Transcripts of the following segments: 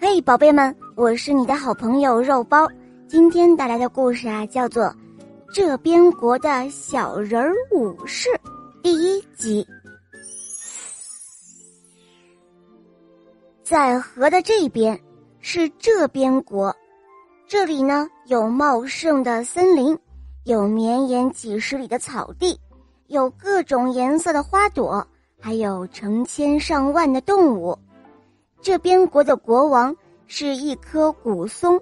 嘿，宝贝们，我是你的好朋友肉包。今天带来的故事啊，叫做《这边国的小人儿武士》第一集。在河的这边是这边国，这里呢有茂盛的森林，有绵延几十里的草地，有各种颜色的花朵，还有成千上万的动物。这边国的国王是一棵古松，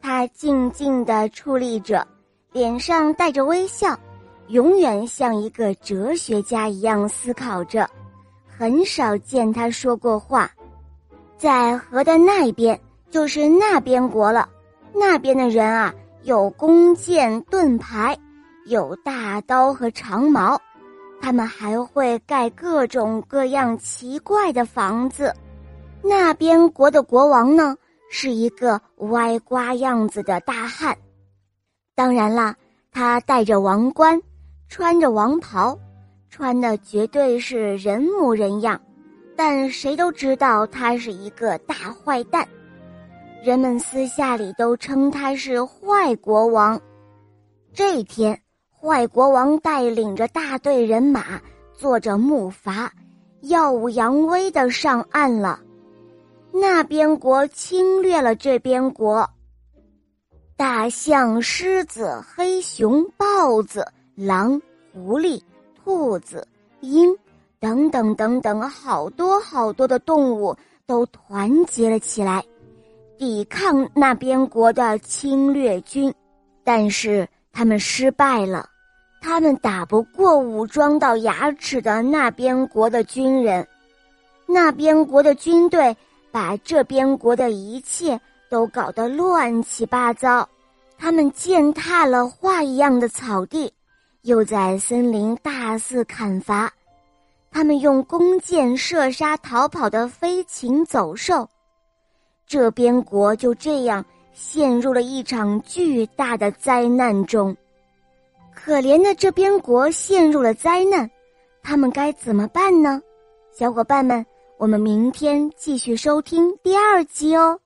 他静静地矗立着，脸上带着微笑，永远像一个哲学家一样思考着。很少见他说过话。在河的那边就是那边国了，那边的人啊，有弓箭盾牌，有大刀和长矛，他们还会盖各种各样奇怪的房子。那边国的国王呢，是一个歪瓜样子的大汉。当然啦，他戴着王冠，穿着王袍，穿的绝对是人模人样。但谁都知道他是一个大坏蛋，人们私下里都称他是坏国王。这天，坏国王带领着大队人马，坐着木筏，耀武扬威的上岸了。那边国侵略了这边国，大象、狮子、黑熊、豹子、狼、狐狸、兔子、鹰等等等等，好多好多的动物都团结了起来，抵抗那边国的侵略军。但是他们失败了，他们打不过武装到牙齿的那边国的军人，那边国的军队。把这边国的一切都搞得乱七八糟，他们践踏了画一样的草地，又在森林大肆砍伐，他们用弓箭射杀逃跑的飞禽走兽，这边国就这样陷入了一场巨大的灾难中。可怜的这边国陷入了灾难，他们该怎么办呢？小伙伴们。我们明天继续收听第二集哦。